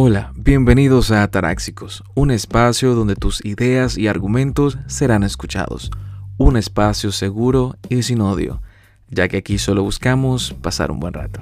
Hola, bienvenidos a Ataráxicos, un espacio donde tus ideas y argumentos serán escuchados. Un espacio seguro y sin odio, ya que aquí solo buscamos pasar un buen rato.